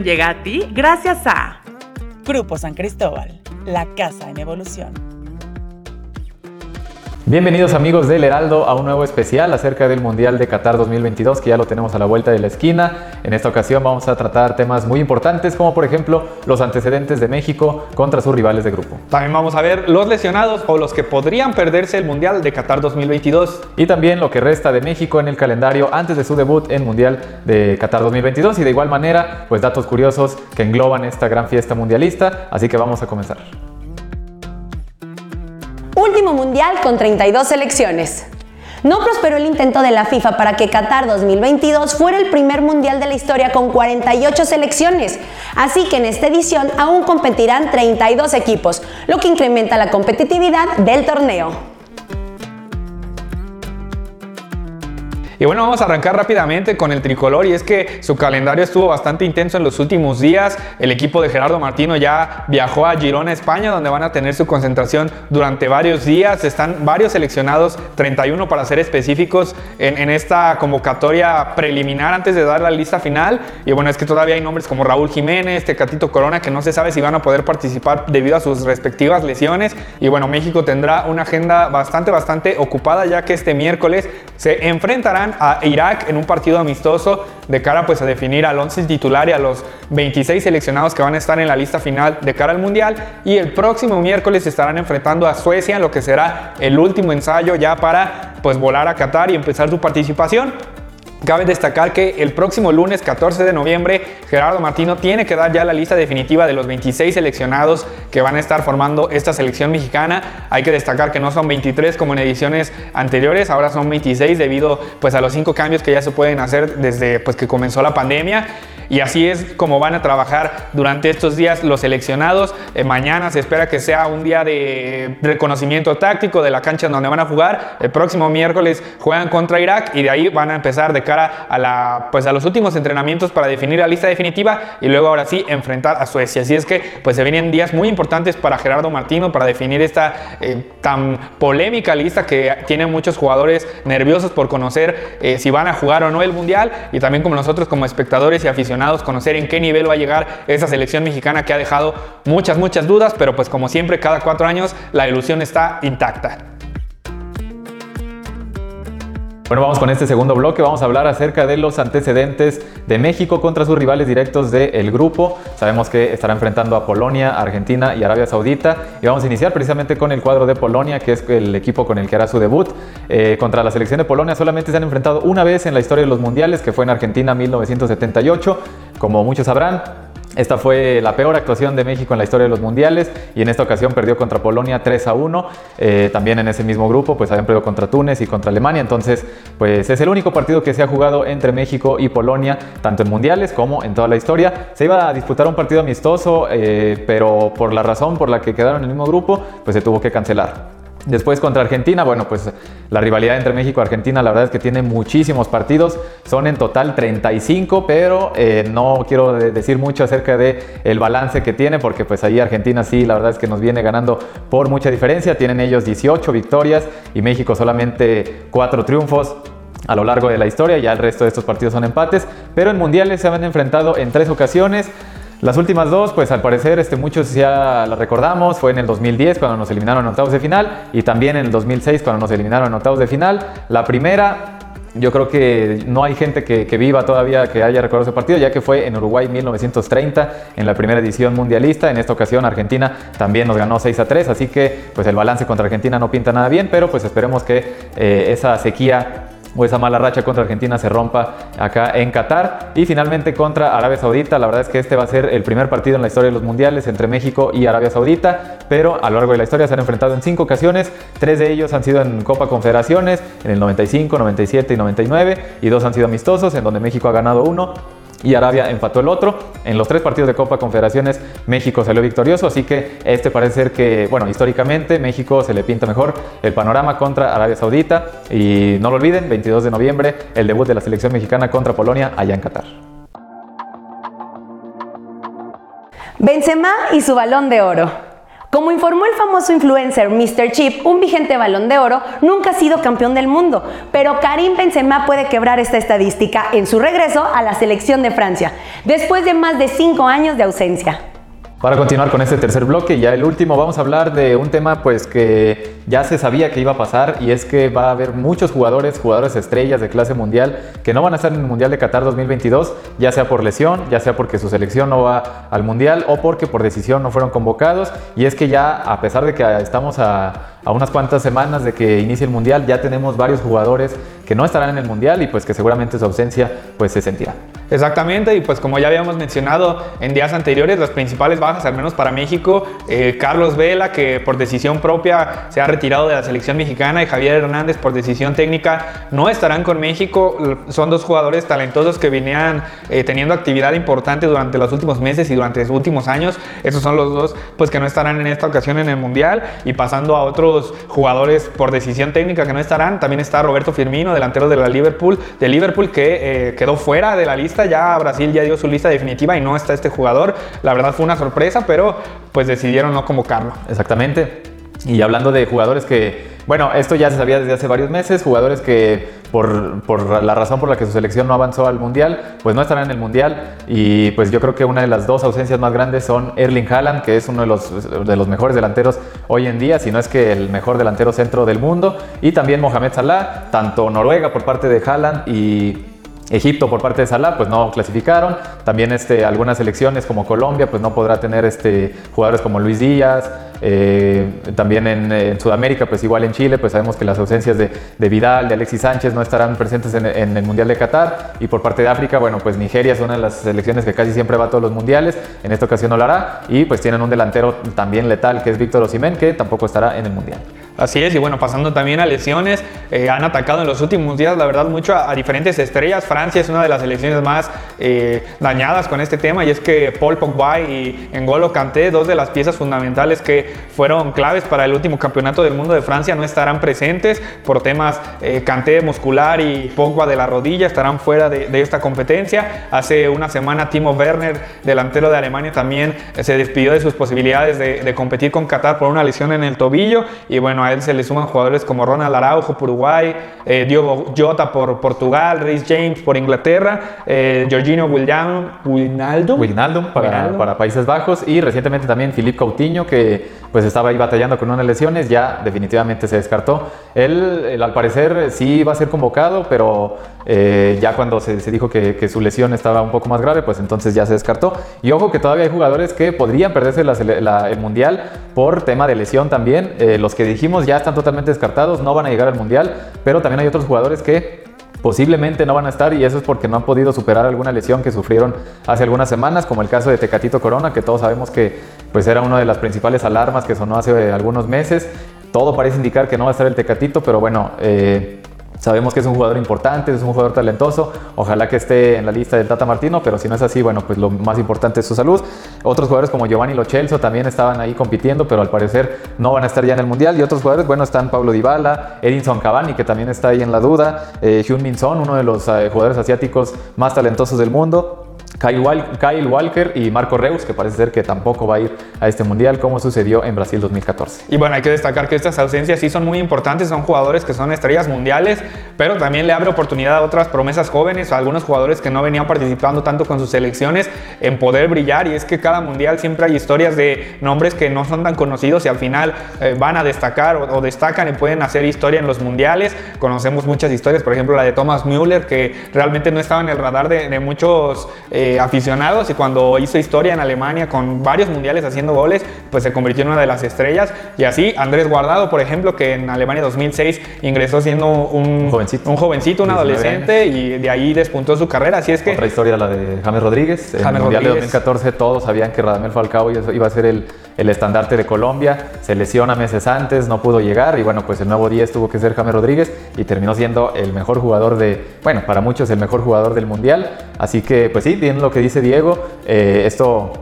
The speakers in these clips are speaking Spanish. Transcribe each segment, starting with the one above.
Llega a ti gracias a Grupo San Cristóbal, la casa en evolución. Bienvenidos amigos del Heraldo a un nuevo especial acerca del Mundial de Qatar 2022 que ya lo tenemos a la vuelta de la esquina. En esta ocasión vamos a tratar temas muy importantes como por ejemplo los antecedentes de México contra sus rivales de grupo. También vamos a ver los lesionados o los que podrían perderse el Mundial de Qatar 2022. Y también lo que resta de México en el calendario antes de su debut en Mundial de Qatar 2022 y de igual manera pues datos curiosos que engloban esta gran fiesta mundialista. Así que vamos a comenzar último mundial con 32 selecciones. No prosperó el intento de la FIFA para que Qatar 2022 fuera el primer mundial de la historia con 48 selecciones, así que en esta edición aún competirán 32 equipos, lo que incrementa la competitividad del torneo. Y bueno, vamos a arrancar rápidamente con el tricolor y es que su calendario estuvo bastante intenso en los últimos días. El equipo de Gerardo Martino ya viajó a Girona, España, donde van a tener su concentración durante varios días. Están varios seleccionados, 31 para ser específicos, en, esta convocatoria preliminar antes de dar la lista final. Y bueno, es que todavía hay nombres como Raúl Jiménez, Tecatito Corona, que no se sabe si van a poder participar debido a sus respectivas lesiones. Y bueno, México tendrá una agenda bastante, bastante ocupada, ya que este miércoles se enfrentarán a Irak en un partido amistoso de cara pues a definir al 11 titular y a los 26 seleccionados que van a estar en la lista final de cara al Mundial y el próximo miércoles estarán enfrentando a Suecia en lo que será el último ensayo ya para pues volar a Qatar y empezar su participación. Cabe destacar que el próximo lunes 14 de noviembre Gerardo Martino tiene que dar ya la lista definitiva de los 26 seleccionados que van a estar formando esta selección mexicana. Hay que destacar que no son 23 como en ediciones anteriores, ahora son 26 debido pues a los cinco cambios que ya se pueden hacer desde pues que comenzó la pandemia. Y así es como van a trabajar durante estos días los seleccionados. Eh, mañana se espera que sea un día de reconocimiento táctico de la cancha donde van a jugar. El próximo miércoles juegan contra Irak y de ahí van a empezar de cara a, la, pues a los últimos entrenamientos para definir la lista definitiva y luego ahora sí enfrentar a Suecia. Así es que pues se vienen días muy importantes para Gerardo Martino para definir esta eh, tan polémica lista que tienen muchos jugadores nerviosos por conocer eh, si van a jugar o no el Mundial y también como nosotros como espectadores y aficionados conocer en qué nivel va a llegar esa selección mexicana que ha dejado muchas, muchas dudas, pero pues como siempre, cada cuatro años la ilusión está intacta. Bueno, vamos con este segundo bloque. Vamos a hablar acerca de los antecedentes de México contra sus rivales directos del grupo. Sabemos que estará enfrentando a Polonia, Argentina y Arabia Saudita. Y vamos a iniciar precisamente con el cuadro de Polonia, que es el equipo con el que hará su debut. Eh, contra la selección de Polonia solamente se han enfrentado una vez en la historia de los mundiales, que fue en Argentina 1978. Como muchos sabrán, esta fue la peor actuación de México en la historia de los mundiales y en esta ocasión perdió contra Polonia 3 a 1. Eh, también en ese mismo grupo pues habían perdido contra Túnez y contra Alemania. Entonces pues es el único partido que se ha jugado entre México y Polonia, tanto en mundiales como en toda la historia. Se iba a disputar un partido amistoso, eh, pero por la razón por la que quedaron en el mismo grupo pues se tuvo que cancelar. Después contra Argentina, bueno, pues la rivalidad entre México y Argentina, la verdad es que tiene muchísimos partidos, son en total 35, pero eh, no quiero decir mucho acerca de el balance que tiene, porque pues ahí Argentina sí, la verdad es que nos viene ganando por mucha diferencia, tienen ellos 18 victorias y México solamente 4 triunfos a lo largo de la historia, ya el resto de estos partidos son empates, pero en mundiales se han enfrentado en tres ocasiones. Las últimas dos, pues al parecer este, muchos ya las recordamos, fue en el 2010 cuando nos eliminaron en octavos de final y también en el 2006 cuando nos eliminaron en octavos de final. La primera, yo creo que no hay gente que, viva todavía que haya recordado ese partido, ya que fue en Uruguay 1930, en la primera edición mundialista. En esta ocasión Argentina también nos ganó 6 a 3, así que pues el balance contra Argentina no pinta nada bien, pero pues esperemos que eh, esa sequía o esa mala racha contra Argentina se rompa acá en Qatar. Y finalmente contra Arabia Saudita. La verdad es que este va a ser el primer partido en la historia de los mundiales entre México y Arabia Saudita. Pero a lo largo de la historia se han enfrentado en cinco ocasiones. Tres de ellos han sido en Copa Confederaciones, en el 95, 97 y 99. Y dos han sido amistosos, en donde México ha ganado uno y Arabia empató el otro. En los tres partidos de Copa Confederaciones México salió victorioso, así que este parece ser que, bueno, históricamente México se le pinta mejor el panorama contra Arabia Saudita y no lo olviden, 22 de noviembre el debut de la selección mexicana contra Polonia allá en Qatar. Benzema y su balón de oro. Como informó el famoso influencer Mr. Chip, un vigente balón de oro nunca ha sido campeón del mundo, pero Karim Benzema puede quebrar esta estadística en su regreso a la selección de Francia, después de más de cinco años de ausencia. Para continuar con este tercer bloque, ya el último, vamos a hablar de un tema pues que ya se sabía que iba a pasar y es que va a haber muchos jugadores, jugadores estrellas de clase mundial que no van a estar en el Mundial de Qatar 2022, ya sea por lesión, ya sea porque su selección no va al Mundial o porque por decisión no fueron convocados. Y es que ya a pesar de que estamos a, a unas cuantas semanas de que inicie el Mundial, ya tenemos varios jugadores que no estarán en el Mundial y pues que seguramente su ausencia pues se sentirá. Exactamente, y pues como ya habíamos mencionado en días anteriores, las principales bajas, al menos para México, eh, Carlos Vela, que por decisión propia se ha retirado de la selección mexicana, y Javier Hernández, por decisión técnica, no estarán con México. Son dos jugadores talentosos que venían eh, teniendo actividad importante durante los últimos meses y durante los últimos años. Esos son los dos, pues que no estarán en esta ocasión en el Mundial. Y pasando a jugadores por decisión técnica que no estarán, también está Roberto Firmino, delantero de la Liverpool, de Liverpool que eh, quedó fuera de la lista ya Brasil ya dio su lista definitiva y no está este jugador. La verdad fue una sorpresa, pero pues decidieron no convocarlo. Exactamente. Y hablando de jugadores que, bueno, esto ya se sabía desde hace varios meses, jugadores que por, la razón por la que su selección no avanzó al Mundial, pues no estarán en el Mundial. Y pues yo creo que una de las dos ausencias más grandes son Erling Haaland, que es uno de los, de los mejores delanteros hoy en día, si no es que el mejor delantero centro del mundo, y también Mohamed Salah, tanto Noruega por parte de Haaland y Egipto por parte de Salah pues no clasificaron. También este, algunas selecciones como Colombia pues no podrá tener este, jugadores como Luis Díaz. Eh, también en, Sudamérica pues igual en Chile pues sabemos que las ausencias de, Vidal, de Alexis Sánchez no estarán presentes en, el Mundial de Qatar. Y por parte de África bueno pues Nigeria es una de las selecciones que casi siempre va a todos los mundiales. En esta ocasión no lo hará. Y pues tienen un delantero también letal que es Víctor Osimén que tampoco estará en el Mundial. Así es, y bueno, pasando también a lesiones, eh, han atacado en los últimos días, la verdad, mucho a, diferentes estrellas. Francia es una de las selecciones más eh, dañadas con este tema, y es que Paul Pogba y N'Golo Kanté, dos de las piezas fundamentales que fueron claves para el último campeonato del mundo de Francia, no estarán presentes por temas eh, Kanté muscular y Pogba de la rodilla, estarán fuera de, esta competencia. Hace una semana Timo Werner, delantero de Alemania, también se despidió de sus posibilidades de, de competir con Qatar por una lesión en el tobillo, y bueno, a él se le suman jugadores como Ronald Araujo por Uruguay, eh, Diogo Jota por Portugal, Rhys James por Inglaterra, eh, Jorginho Wijnaldum, para, para, Países Bajos y recientemente también Philippe Coutinho que pues estaba ahí batallando con unas lesiones, ya definitivamente se descartó. Él, al parecer sí iba a ser convocado, pero eh, ya cuando se, dijo que, su lesión estaba un poco más grave, pues entonces ya se descartó. Y ojo que todavía hay jugadores que podrían perderse el Mundial por tema de lesión también. los que dijimos ya están totalmente descartados, no van a llegar al Mundial, pero también hay otros jugadores que posiblemente no van a estar y eso es porque no han podido superar alguna lesión que sufrieron hace algunas semanas, como el caso de Tecatito Corona, que todos sabemos que pues era una de las principales alarmas que sonó hace algunos meses. Todo parece indicar que no va a estar el Tecatito, pero bueno, eh, Sabemos que es un jugador importante, es un jugador talentoso. Ojalá que esté en la lista del Tata Martino, pero si no es así, bueno, pues lo más importante es su salud. Otros jugadores como Giovanni Lochelso también estaban ahí compitiendo, pero al parecer no van a estar ya en el Mundial. Y otros jugadores, bueno, están Pablo Dybala, Edinson Cavani, que también está ahí en la duda, eh, Hyun Min Son, uno de los eh, jugadores asiáticos más talentosos del mundo. Kyle, Walker y Marco Reus, que parece ser que tampoco va a ir a este mundial, como sucedió en Brasil 2014. Y bueno, hay que destacar que estas ausencias sí son muy importantes, son jugadores que son estrellas mundiales, pero también le abre oportunidad a otras promesas jóvenes, a algunos jugadores que no venían participando tanto con sus selecciones en poder brillar. Y es que cada mundial siempre hay historias de nombres que no son tan conocidos y al final eh, van a destacar o, destacan y pueden hacer historia en los mundiales. Conocemos muchas historias, por ejemplo la de Thomas Müller, que realmente no estaba en el radar de, muchos. Eh, aficionados y cuando hizo historia en Alemania con varios mundiales haciendo goles, pues se convirtió en una de las estrellas. Y así Andrés Guardado, por ejemplo, que en Alemania 2006 ingresó siendo un jovencito, un, jovencito, un adolescente y de ahí despuntó su carrera. Así es que... Otra historia, la de James Rodríguez. En el Mundial de 2014 todos sabían que Radamel Falcao iba a ser el, el estandarte de Colombia. Se lesiona meses antes, no pudo llegar y bueno, pues el nuevo 10 tuvo que ser James Rodríguez y terminó siendo el mejor jugador de, bueno, para muchos el mejor jugador del Mundial. Así que pues sí, lo que dice Diego, eh, esto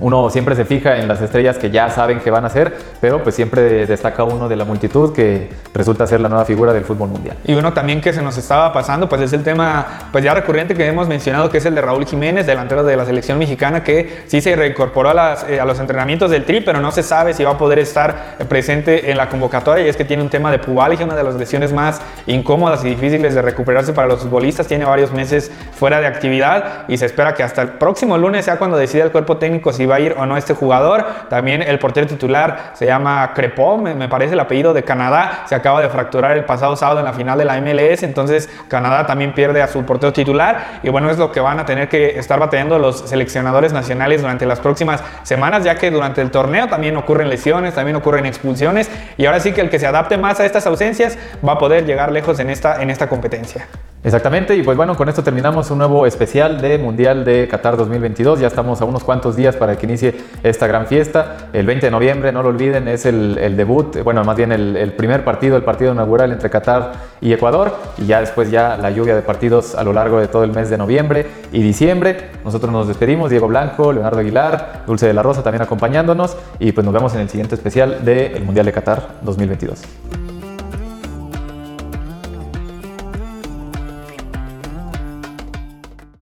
uno siempre se fija en las estrellas que ya saben que van a ser, pero pues siempre destaca uno de la multitud que resulta ser la nueva figura del fútbol mundial. Y uno también que se nos estaba pasando, pues es el tema pues ya recurrente que hemos mencionado, que es el de Raúl Jiménez, delantero de la selección mexicana, que sí se reincorporó a, eh, a los entrenamientos del Tri, pero no se sabe si va a poder estar presente en la convocatoria, y es que tiene un tema de pubalgia, una de las lesiones más incómodas y difíciles de recuperarse para los futbolistas, tiene varios meses fuera de actividad y se espera que hasta el próximo lunes sea cuando decida el cuerpo técnico si va a ir o no este jugador. También el portero titular se llama Crepó, me, parece el apellido de Canadá, se acaba de fracturar el pasado sábado en la final de la MLS, entonces Canadá también pierde a su portero titular y bueno, es lo que van a tener que estar batallando los seleccionadores nacionales durante las próximas semanas, ya que durante el torneo también ocurren lesiones, también ocurren expulsiones y ahora sí que el que se adapte más a estas ausencias va a poder llegar lejos en esta, en esta competencia. Exactamente, y pues bueno, con esto terminamos un nuevo especial de Mundial de Qatar 2022. Ya estamos a unos cuantos días para que inicie esta gran fiesta. El 20 de noviembre, no lo olviden, es el, debut, bueno, más bien el, primer partido, el partido inaugural entre Qatar y Ecuador, y ya después ya la lluvia de partidos a lo largo de todo el mes de noviembre y diciembre. Nosotros nos despedimos, Diego Blanco, Leonardo Aguilar, Dulce de la Rosa también acompañándonos, y pues nos vemos en el siguiente especial del Mundial de Qatar 2022.